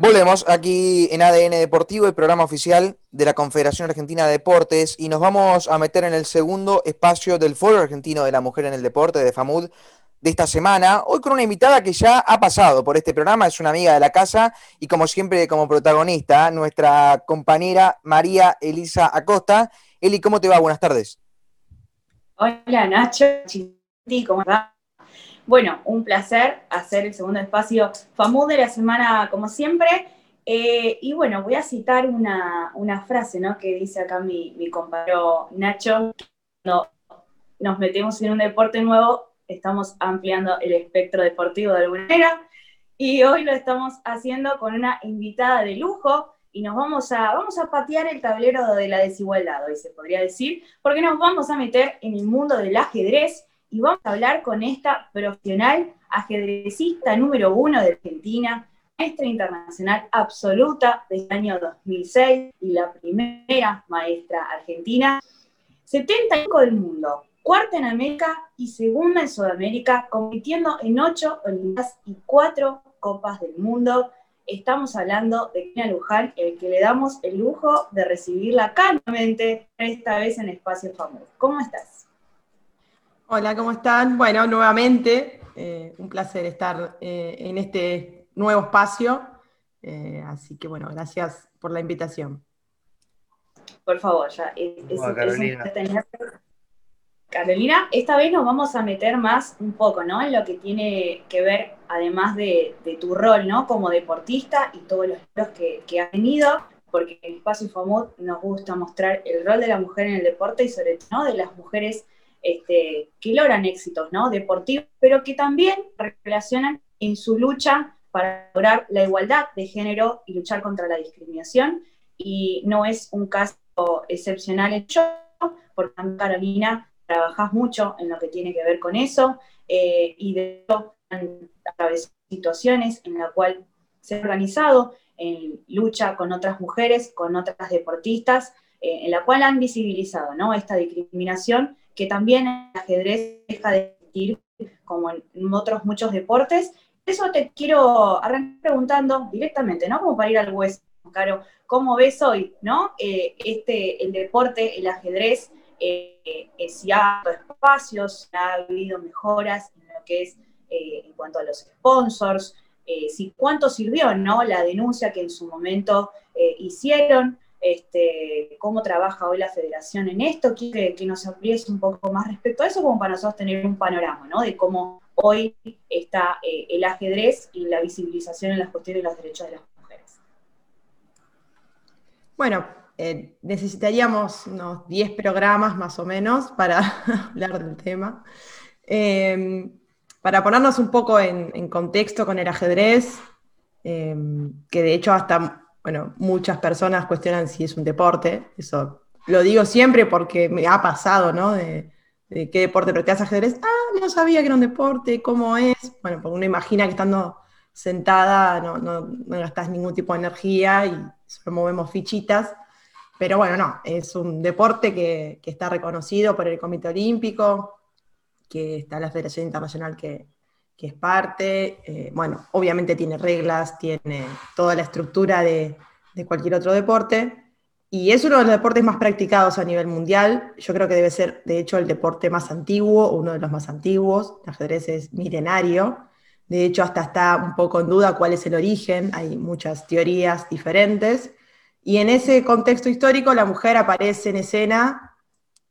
Volvemos aquí en ADN Deportivo, el programa oficial de la Confederación Argentina de Deportes, y nos vamos a meter en el segundo espacio del Foro Argentino de la Mujer en el Deporte de FAMUD de esta semana. Hoy con una invitada que ya ha pasado por este programa, es una amiga de la casa y como siempre como protagonista, nuestra compañera María Elisa Acosta. Eli, ¿cómo te va? Buenas tardes. Hola Nacho, ¿cómo va? Bueno, un placer hacer el segundo espacio FAMUD de la semana, como siempre. Eh, y bueno, voy a citar una, frase ¿no? que dice acá mi, mi compañero Nacho. Cuando nos metemos en un deporte nuevo, estamos ampliando el espectro deportivo de alguna manera. Y hoy lo estamos haciendo con una invitada de lujo y nos vamos a, vamos a patear el tablero de la desigualdad, hoy se podría decir, porque nos vamos a meter en el mundo del ajedrez y vamos a hablar con esta profesional ajedrecista número uno de Argentina, maestra internacional absoluta del año 2006 y la primera maestra argentina, 75 del mundo, cuarta en América y segunda en Sudamérica, compitiendo en ocho Olimpiadas y cuatro Copas del Mundo. Estamos hablando de Kina Luján, el que le damos el lujo de recibirla calmamente, esta vez en Espacio Famoso. ¿Cómo estás? Hola, ¿cómo están? Bueno, nuevamente, eh, un placer estar eh, en este nuevo espacio. Eh, así que bueno, gracias por la invitación. Por favor, ya es, Carolina. Carolina, esta vez nos vamos a meter más un poco, ¿no? En lo que tiene que ver, además de, tu rol, ¿no? Como deportista y todos los logros que, que has tenido, porque en Espacio Infomud nos gusta mostrar el rol de la mujer en el deporte y sobre todo de las mujeres este, que logran éxitos ¿no? deportivos, pero que también relacionan en su lucha para lograr la igualdad de género y luchar contra la discriminación. Y no es un caso excepcional hecho, porque Carolina trabajas mucho en lo que tiene que ver con eso eh, y de hecho de situaciones en las cuales se ha organizado en lucha con otras mujeres, con otras deportistas, eh, en la cual han visibilizado ¿no? esta discriminación que también el ajedrez deja de existir como en otros muchos deportes. Eso te quiero arrancar preguntando directamente, ¿no? Como para ir al hueso, Caro, ¿cómo ves hoy, ¿no? Eh, este, el deporte, el ajedrez, eh, eh, si ha habido espacios, si ha habido mejoras en lo que es en cuanto a los sponsors, si cuánto sirvió, ¿no? La denuncia que en su momento hicieron, este, cómo trabaja hoy la federación en esto, quiero que, nos amplíes un poco más respecto a eso, como para nosotros tener un panorama, ¿no? De cómo hoy está eh, el ajedrez y la visibilización en las cuestiones de los derechos de las mujeres. Bueno, eh, necesitaríamos unos 10 programas más o menos para hablar del tema. Em, para ponernos un poco en, en, contexto con el ajedrez, em, que de hecho hasta bueno, muchas personas cuestionan si es un deporte, eso lo digo siempre porque me ha pasado, ¿no? De, qué deporte practicas ajedrez, ah, no sabía que era un deporte, cómo es, bueno, porque uno imagina que estando sentada no, gastas ningún tipo de energía y solo movemos fichitas, pero bueno, no, es un deporte que, está reconocido por el Comité Olímpico, que está la Federación Internacional que, que es parte, eh, bueno, obviamente tiene reglas, tiene toda la estructura de, cualquier otro deporte, y es uno de los deportes más practicados a nivel mundial. Yo creo que debe ser, de hecho, el deporte más antiguo, uno de los más antiguos. El ajedrez es milenario. De hecho, hasta está un poco en duda cuál es el origen. Hay muchas teorías diferentes. Y en ese contexto histórico, la mujer aparece en escena,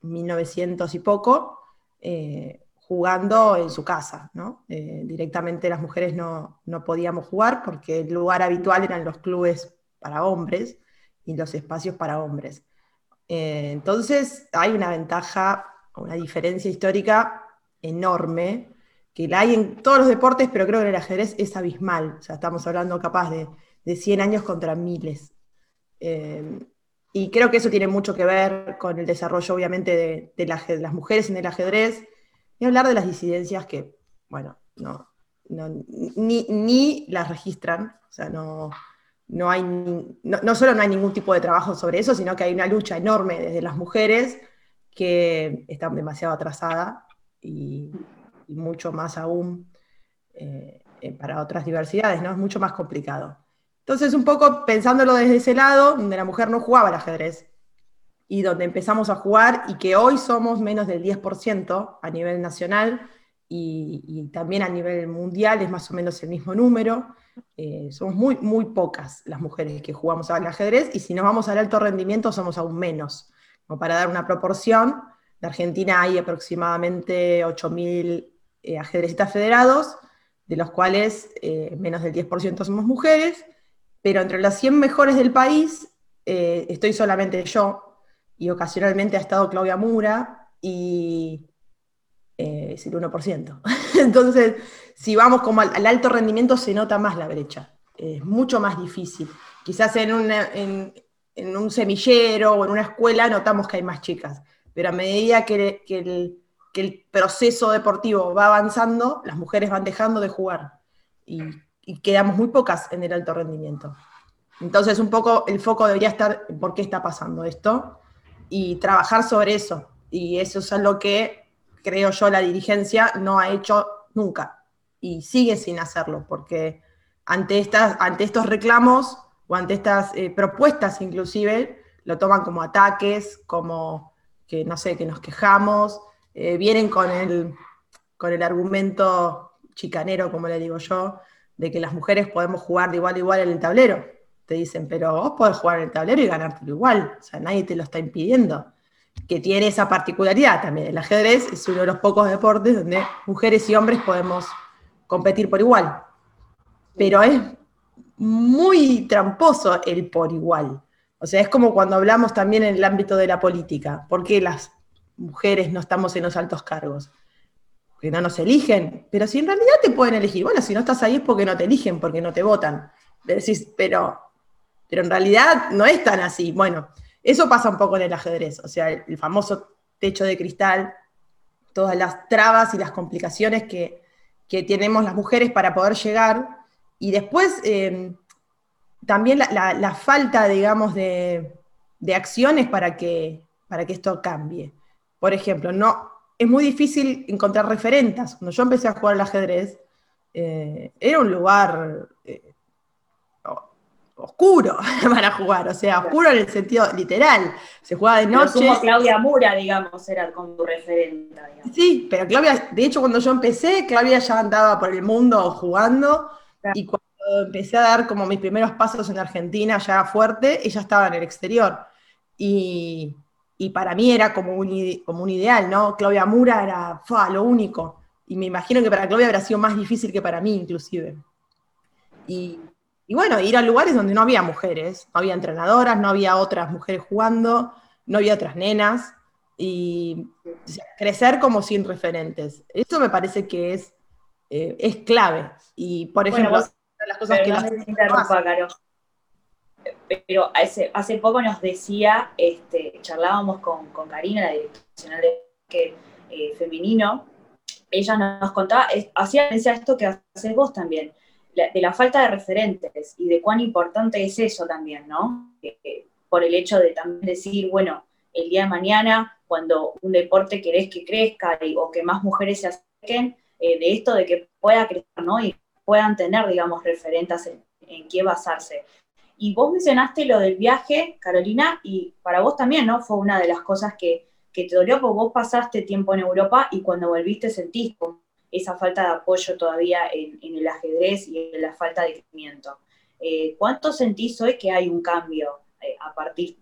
1900 y poco, eh, jugando en su casa, ¿no? Eh, directamente las mujeres no, podíamos jugar porque el lugar habitual eran los clubes para hombres y los espacios para hombres. Eh, entonces hay una ventaja, una diferencia histórica enorme, que la hay en todos los deportes, pero creo que en el ajedrez es abismal. O sea, estamos hablando capaz de, de 100 años contra miles. Eh, y creo que eso tiene mucho que ver con el desarrollo, obviamente, de las mujeres en el ajedrez, y hablar de las disidencias que, bueno, no, ni, las registran, o sea, no, no hay, no, solo no hay ningún tipo de trabajo sobre eso, sino que hay una lucha enorme desde las mujeres que están demasiado atrasadas y, mucho más aún eh, eh, para otras diversidades, ¿no? Es mucho más complicado. Entonces, un poco pensándolo desde ese lado, donde la mujer no jugaba al ajedrez y donde empezamos a jugar y que hoy somos menos del 10% a nivel nacional y, también a nivel mundial es más o menos el mismo número. Eh, somos muy, muy pocas las mujeres que jugamos al ajedrez y si nos vamos al alto rendimiento somos aún menos. Como para dar una proporción, en Argentina hay aproximadamente 8.000 eh, ajedrecistas federados, de los cuales eh, menos del 10% somos mujeres, pero entre las 100 mejores del país estoy solamente yo, y ocasionalmente ha estado Claudia Mura y eh, es el 1%. Entonces, si vamos como al, alto rendimiento se nota más la brecha, es mucho más difícil. Quizás en, en, un semillero o en una escuela notamos que hay más chicas, pero a medida que, el, que el, proceso deportivo va avanzando, las mujeres van dejando de jugar y, y quedamos muy pocas en el alto rendimiento. Entonces, un poco el foco debería estar en por qué está pasando esto y trabajar sobre eso. Y eso es algo que creo yo la dirigencia no ha hecho nunca y sigue sin hacerlo, porque ante, estas, ante estos reclamos o ante estas eh, propuestas inclusive, lo toman como ataques, como que no sé, que nos quejamos, eh, vienen con el, con el argumento chicanero, como le digo yo, de que las mujeres podemos jugar de igual a igual en el tablero te dicen, pero vos podés jugar en el tablero y ganártelo igual, o sea, nadie te lo está impidiendo. Que tiene esa particularidad también. El ajedrez es uno de los pocos deportes donde mujeres y hombres podemos competir por igual. Pero es muy tramposo el por igual. O sea, es como cuando hablamos también en el ámbito de la política. ¿Por qué las mujeres no estamos en los altos cargos? Porque no nos eligen. Pero si en realidad te pueden elegir, bueno, si no estás ahí es porque no te eligen, porque no te votan. Decís, pero pero en realidad no es tan así. Bueno, eso pasa un poco en el ajedrez, o sea, el, famoso techo de cristal, todas las trabas y las complicaciones que, tenemos las mujeres para poder llegar, y después eh, también la, falta, digamos, de, acciones para que, para que esto cambie. Por ejemplo, no, es muy difícil encontrar referentas. Cuando yo empecé a jugar al ajedrez, eh, era un lugar eh, oscuro para jugar, o sea, oscuro en el sentido literal. Se juega de noche. Como Claudia Mura, digamos, era como tu referente. Sí, pero Claudia, de hecho, cuando yo empecé, Claudia ya andaba por el mundo jugando y cuando empecé a dar como mis primeros pasos en Argentina ya fuerte, ella estaba en el exterior. Y, para mí era como un, como un ideal, ¿no? Claudia Mura era lo único. Y me imagino que para Claudia habrá sido más difícil que para mí, inclusive. Y, y bueno, ir a lugares donde no había mujeres, no había entrenadoras, no había otras mujeres jugando, no había otras nenas, y crecer como sin referentes. Eso me parece que es, eh, es clave. Y por ejemplo, las cosas que... pero hace, hace poco nos decía, este, charlábamos con, con Karina, la directora nacional de eh, femenino, ella nos contaba, hacía esto que haces vos también, de la falta de referentes y de cuán importante es eso también, ¿no? por el hecho de también decir, bueno, el día de mañana, cuando un deporte querés que crezca o que más mujeres se acerquen, eh, de esto de que pueda crecer, ¿no? Y puedan tener, digamos, referentes en, qué basarse. Y vos mencionaste lo del viaje, Carolina, y para vos también, ¿no? Fue una de las cosas que, que te dolió, porque vos pasaste tiempo en Europa y cuando volviste sentís esa falta de apoyo todavía en, el ajedrez y en la falta de crecimiento. Eh, ¿Cuánto sentís hoy que hay un cambio eh, a partir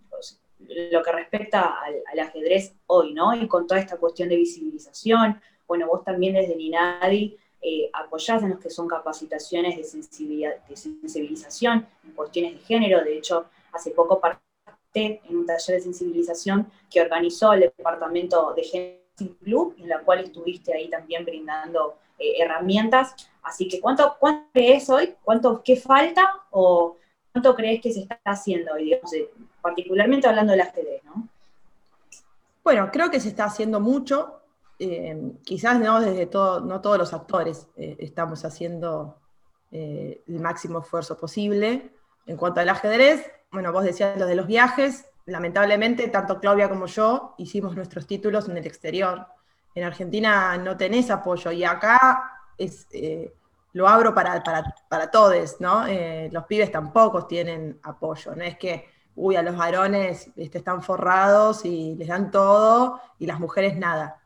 de lo que respecta al, ajedrez hoy, ¿no? Y con toda esta cuestión de visibilización, bueno, vos también desde Ninadi eh, apoyás en los que son capacitaciones de, de sensibilización en cuestiones de género, de hecho, hace poco participé en un taller de sensibilización que organizó el Departamento de Género Club, en la cual estuviste ahí también brindando eh, herramientas. Así que, ¿cuánto, ¿cuánto crees hoy? ¿Cuánto, ¿Qué falta? ¿O cuánto crees que se está haciendo hoy? particularmente hablando del ajedrez, ¿no? Bueno, creo que se está haciendo mucho. Eh, quizás no desde todo, no todos los actores eh, estamos haciendo el máximo esfuerzo posible. En cuanto al ajedrez, bueno, vos decías lo de los viajes, lamentablemente, tanto Claudia como yo hicimos nuestros títulos en el exterior. En Argentina no tenés apoyo y acá es, eh, lo abro para, para, todos, ¿no? Eh, los pibes tampoco tienen apoyo, no es que, uy, a los varones este, están forrados y les dan todo y las mujeres nada.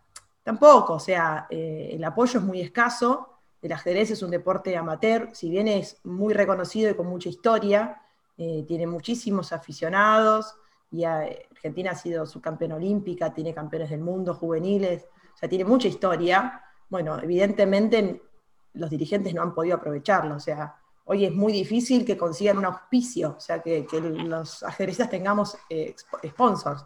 Tampoco, o sea, eh, el apoyo es muy escaso, el ajedrez es un deporte amateur, si bien es muy reconocido y con mucha historia, tiene muchísimos aficionados y Argentina ha sido subcampeona olímpica, tiene campeones del mundo juveniles, o sea, tiene mucha historia. Bueno, evidentemente los dirigentes no han podido aprovecharlo, o sea, hoy es muy difícil que consigan un auspicio, o sea, que, los ajedrecistas tengamos eh, sponsors.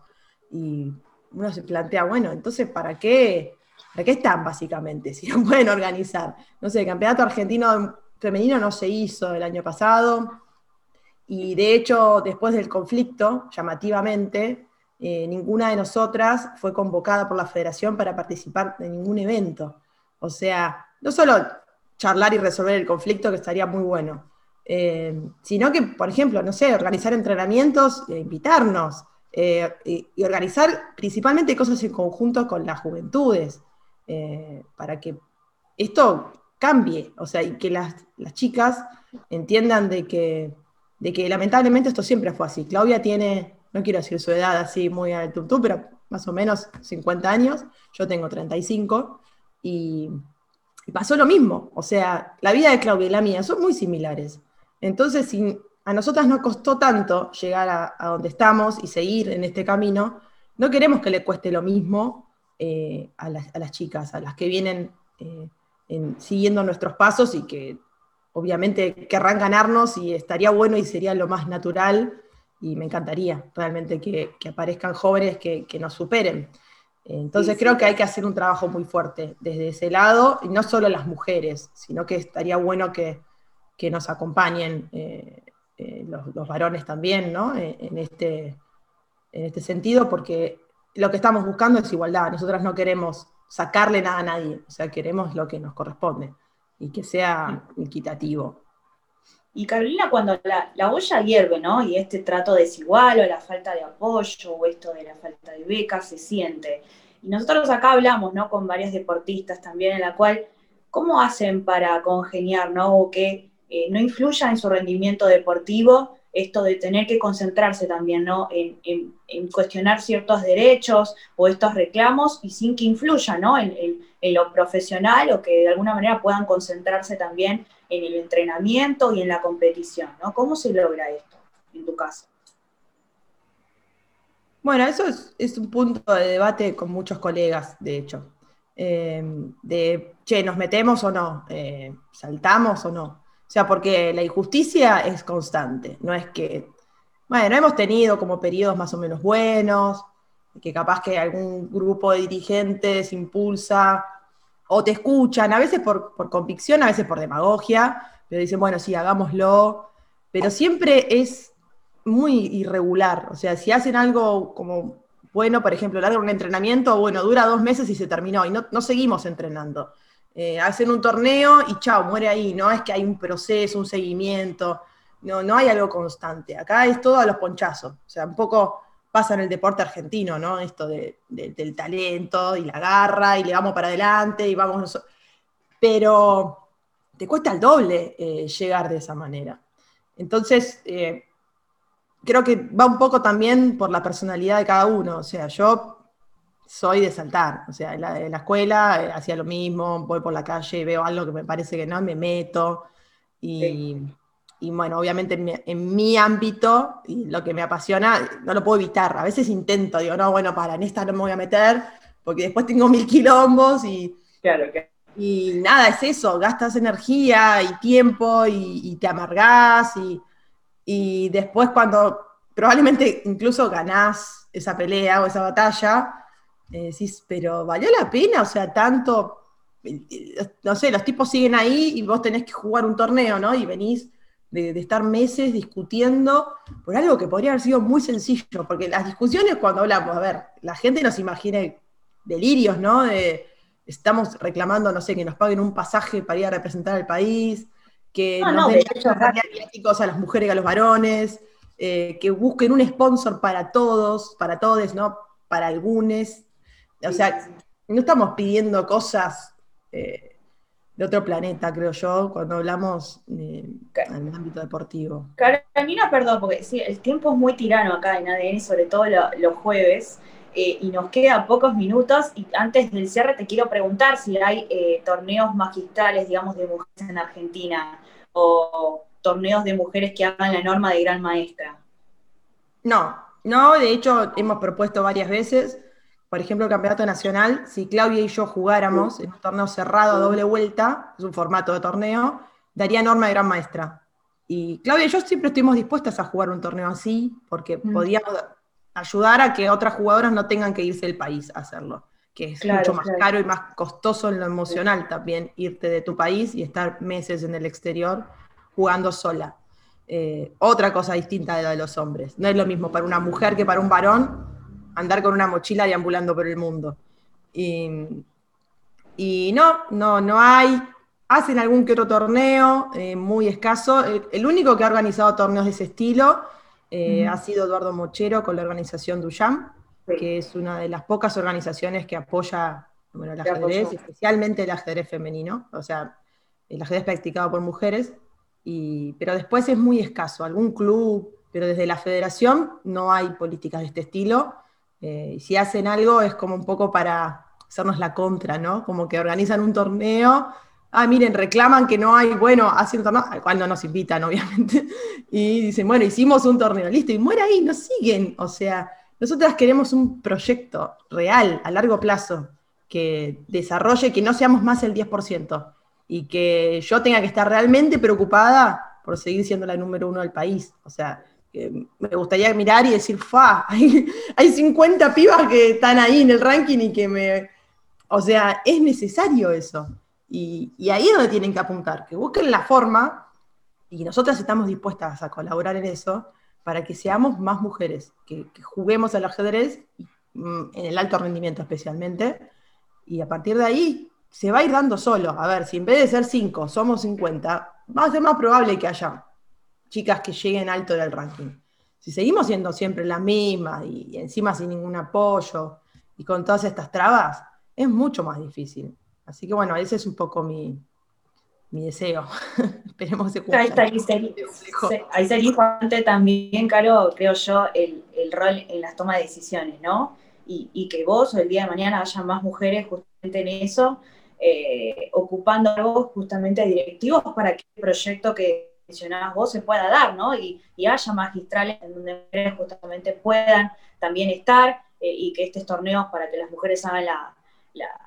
Y uno se plantea, bueno, entonces, ¿para qué, ¿para qué están básicamente? Si no pueden organizar. No sé, el campeonato argentino femenino no se hizo el año pasado, y de hecho, después del conflicto, llamativamente, eh, ninguna de nosotras fue convocada por la federación para participar de ningún evento. O sea, no solo charlar y resolver el conflicto, que estaría muy bueno, eh, sino que, por ejemplo, no sé, organizar entrenamientos, e invitarnos, y, organizar principalmente cosas en conjunto con las juventudes, para que esto cambie, o sea, y que las, las chicas entiendan de que de que lamentablemente esto siempre fue así. Claudia tiene, no quiero decir su edad así muy al pero más o menos 50 años, yo tengo 35, y, pasó lo mismo. O sea, la vida de Claudia y la mía son muy similares. Entonces, si a nosotras nos costó tanto llegar a, donde estamos y seguir en este camino, no queremos que le cueste lo mismo eh, a, las, chicas, a las que vienen eh, siguiendo nuestros pasos y que obviamente querrán ganarnos y estaría bueno y sería lo más natural y me encantaría realmente que, aparezcan jóvenes que, nos superen. Entonces creo que hay que hacer un trabajo muy fuerte desde ese lado, y no solo las mujeres, sino que estaría bueno que, nos acompañen eh, eh, los, varones también, ¿no? Eh, en, este, en este sentido, porque lo que estamos buscando es igualdad. Nosotras no queremos sacarle nada a nadie, o sea, queremos lo que nos corresponde y que sea equitativo. Y Carolina, cuando la, la, olla hierve, ¿no? Y este trato desigual o la falta de apoyo o esto de la falta de becas se siente. Y nosotros acá hablamos, ¿no? Con varios deportistas también, en la cual, ¿cómo hacen para congeniar, ¿no? O que eh, no influya en su rendimiento deportivo esto de tener que concentrarse también ¿no? en, cuestionar ciertos derechos o estos reclamos y sin que influya ¿no? en, lo profesional o que de alguna manera puedan concentrarse también en el entrenamiento y en la competición. ¿no? ¿Cómo se logra esto en tu caso? Bueno, eso es, un punto de debate con muchos colegas, de hecho. Eh, de, che, ¿nos metemos o no? Eh, ¿Saltamos o no? O sea, porque la injusticia es constante, no es que, bueno, hemos tenido como periodos más o menos buenos, que capaz que algún grupo de dirigentes impulsa o te escuchan, a veces por, convicción, a veces por demagogia, pero dicen, bueno, sí, hagámoslo, pero siempre es muy irregular, o sea, si hacen algo como bueno, por ejemplo, largo un entrenamiento, bueno, dura dos meses y se terminó, y no, no seguimos entrenando. Eh, hacen un torneo y chao, muere ahí. No es que hay un proceso, un seguimiento, no, no hay algo constante. Acá es todo a los ponchazos. O sea, un poco pasa en el deporte argentino, ¿no? Esto del talento y la garra y le vamos para adelante y vamos. Pero te cuesta el doble eh, llegar de esa manera. Entonces, eh, creo que va un poco también por la personalidad de cada uno. O sea, yo soy de saltar. O sea, en la, escuela eh, hacía lo mismo, voy por la calle, veo algo que me parece que no, me meto. Y, bueno, obviamente en mi, ámbito y lo que me apasiona, no lo puedo evitar. A veces intento, digo, no, bueno, para, en esta no me voy a meter, porque después tengo mil quilombos y. Claro, Y nada, es eso, gastas energía y tiempo y, te amargás y, y después cuando probablemente incluso ganás esa pelea o esa batalla, eh, decís, pero ¿valió la pena? O sea, tanto, no sé, los tipos siguen ahí y vos tenés que jugar un torneo, ¿no? Y venís de, estar meses discutiendo por algo que podría haber sido muy sencillo, porque las discusiones cuando hablamos, a ver, la gente nos imagina delirios, ¿no? De, estamos reclamando, no sé, que nos paguen un pasaje para ir a representar al país, que no, nos den no, a las mujeres y a los varones, eh, que busquen un sponsor para todos, para todos, ¿no? Para algunos, o sea, no estamos pidiendo cosas, eh, otro planeta, creo yo, cuando hablamos en el ámbito deportivo. Carolina, perdón, porque sí, el tiempo es muy tirano acá en ADN, sobre todo los jueves. Eh, y nos quedan pocos minutos. Y antes del cierre te quiero preguntar si hay eh, torneos magistrales, digamos, de mujeres en Argentina o torneos de mujeres que hagan la norma de gran maestra. No, no, de hecho hemos propuesto varias veces, por ejemplo, el Campeonato Nacional, si Claudia y yo jugáramos en un torneo cerrado a doble vuelta, es un formato de torneo, daría norma de gran maestra. Y Claudia y yo siempre estuvimos dispuestas a jugar un torneo así, porque mm. podíamos ayudar a que otras jugadoras no tengan que irse del país a hacerlo, que es mucho más caro y más costoso en lo emocional también irte de tu país y estar meses en el exterior jugando sola. Eh, otra cosa distinta de la de los hombres. No es lo mismo para una mujer que para un varón andar con una mochila deambulando por el mundo. Y, no, no, no hay. Hacen algún que otro torneo, eh, muy escaso. el, único que ha organizado torneos de ese estilo eh, ha sido Eduardo Mochero con la organización Duyam, que es una de las pocas organizaciones que apoya el ajedrez, especialmente el ajedrez femenino, o sea, el ajedrez practicado por mujeres, y, pero después es muy escaso, algún club, pero desde la federación no hay políticas de este estilo, eh, y si hacen algo es como un poco para hacernos la contra, ¿no? Como que organizan un torneo ah, miren, reclaman que no hay, bueno, hacen un torneo, cuando nos invitan, obviamente, y dicen, bueno, hicimos un torneo, listo, y muere ahí, nos siguen. O sea, nosotras queremos un proyecto real, a largo plazo, que desarrolle, que no seamos más el 10%, y que yo tenga que estar realmente preocupada por seguir siendo la número uno del país. O sea, me gustaría mirar y decir, fa, hay, hay 50 pibas que están ahí en el ranking y que me... O sea, es necesario eso. Y, ahí es donde tienen que apuntar, que busquen la forma, y nosotras estamos dispuestas a colaborar en eso, para que seamos más mujeres, que, juguemos al ajedrez, mm, en el alto rendimiento especialmente, y a partir de ahí se va a ir dando solo. A ver, si en vez de ser 5 somos 50, va a ser más probable que haya chicas que lleguen alto del ranking. Si seguimos siendo siempre las mismas y encima sin ningún apoyo y con todas estas trabas, es mucho más difícil. Así que bueno, ese es un poco mi, deseo. Esperemos que se. Ahí, ahí sería importante también, Caro, creo yo, el, rol en las tomas de decisiones, ¿no? Y, que vos o el día de mañana haya más mujeres justamente en eso, eh, ocupando algo justamente directivos para que el proyecto que mencionabas vos se pueda dar, ¿no? Y, haya magistrales en donde mujeres justamente puedan también estar eh, y que estos torneos para que las mujeres hagan la,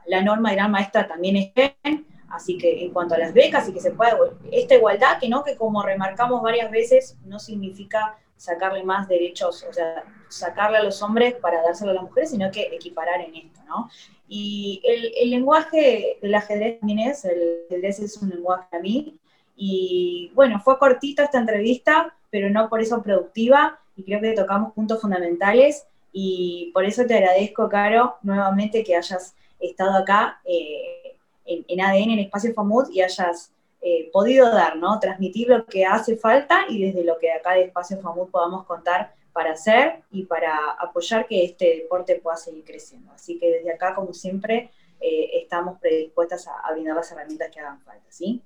la, norma de gran maestra también estén, así que en cuanto a las becas y que se pueda, esta igualdad, que no, que como remarcamos varias veces, no significa sacarle más derechos, o sea, sacarle a los hombres para dárselo a las mujeres, sino que equiparar en esto, ¿no? Y el, lenguaje del ajedrez también es, el ajedrez es un lenguaje a mí, y bueno, fue cortita esta entrevista, pero no por eso productiva, y creo que tocamos puntos fundamentales, y por eso te agradezco, Caro, nuevamente que hayas estado acá eh, en, ADN, en Espacio FAMUD, y hayas eh, podido dar, ¿no? Transmitir lo que hace falta y desde lo que acá de Espacio FAMUD podamos contar para hacer y para apoyar que este deporte pueda seguir creciendo. Así que desde acá, como siempre, eh, estamos predispuestas a, brindar las herramientas que hagan falta, ¿sí?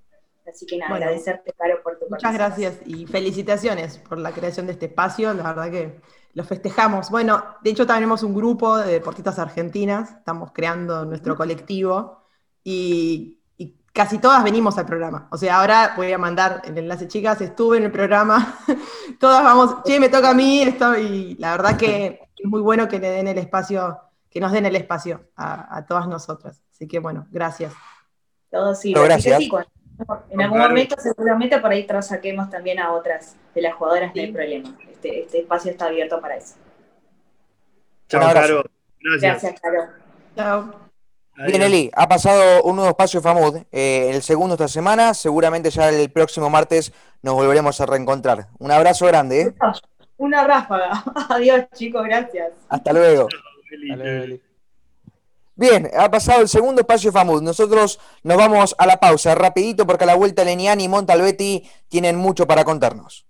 Así que nada, agradecerte, Caro, por tu Muchas gracias y felicitaciones por la creación de este espacio. La verdad que lo festejamos. Bueno, de hecho tenemos un grupo de deportistas argentinas, estamos creando nuestro colectivo y, casi todas venimos al programa. O sea, ahora voy a mandar el enlace, chicas, estuve en el programa, todas vamos, che, me toca a mí esto y la verdad que es muy bueno que le den el espacio, que nos den el espacio a, todas nosotras. Así que bueno, gracias. Todos sí, gracias. En algún momento seguramente por ahí saquemos también a otras de las jugadoras, no hay problema. Este, este, espacio está abierto para eso. Chao, Caro. Gracias. Gracias, Caro. Chao. Bien, Eli, ha pasado un nuevo espacio FAMUD, eh, el segundo esta semana, seguramente ya el próximo martes nos volveremos a reencontrar. Un abrazo grande. ¿eh? Una ráfaga. Adiós, chicos, gracias. Hasta luego. Bien, ha pasado el segundo espacio FAMUD. Nosotros nos vamos a la pausa rapidito porque a la vuelta Leniani y Montalbetti tienen mucho para contarnos.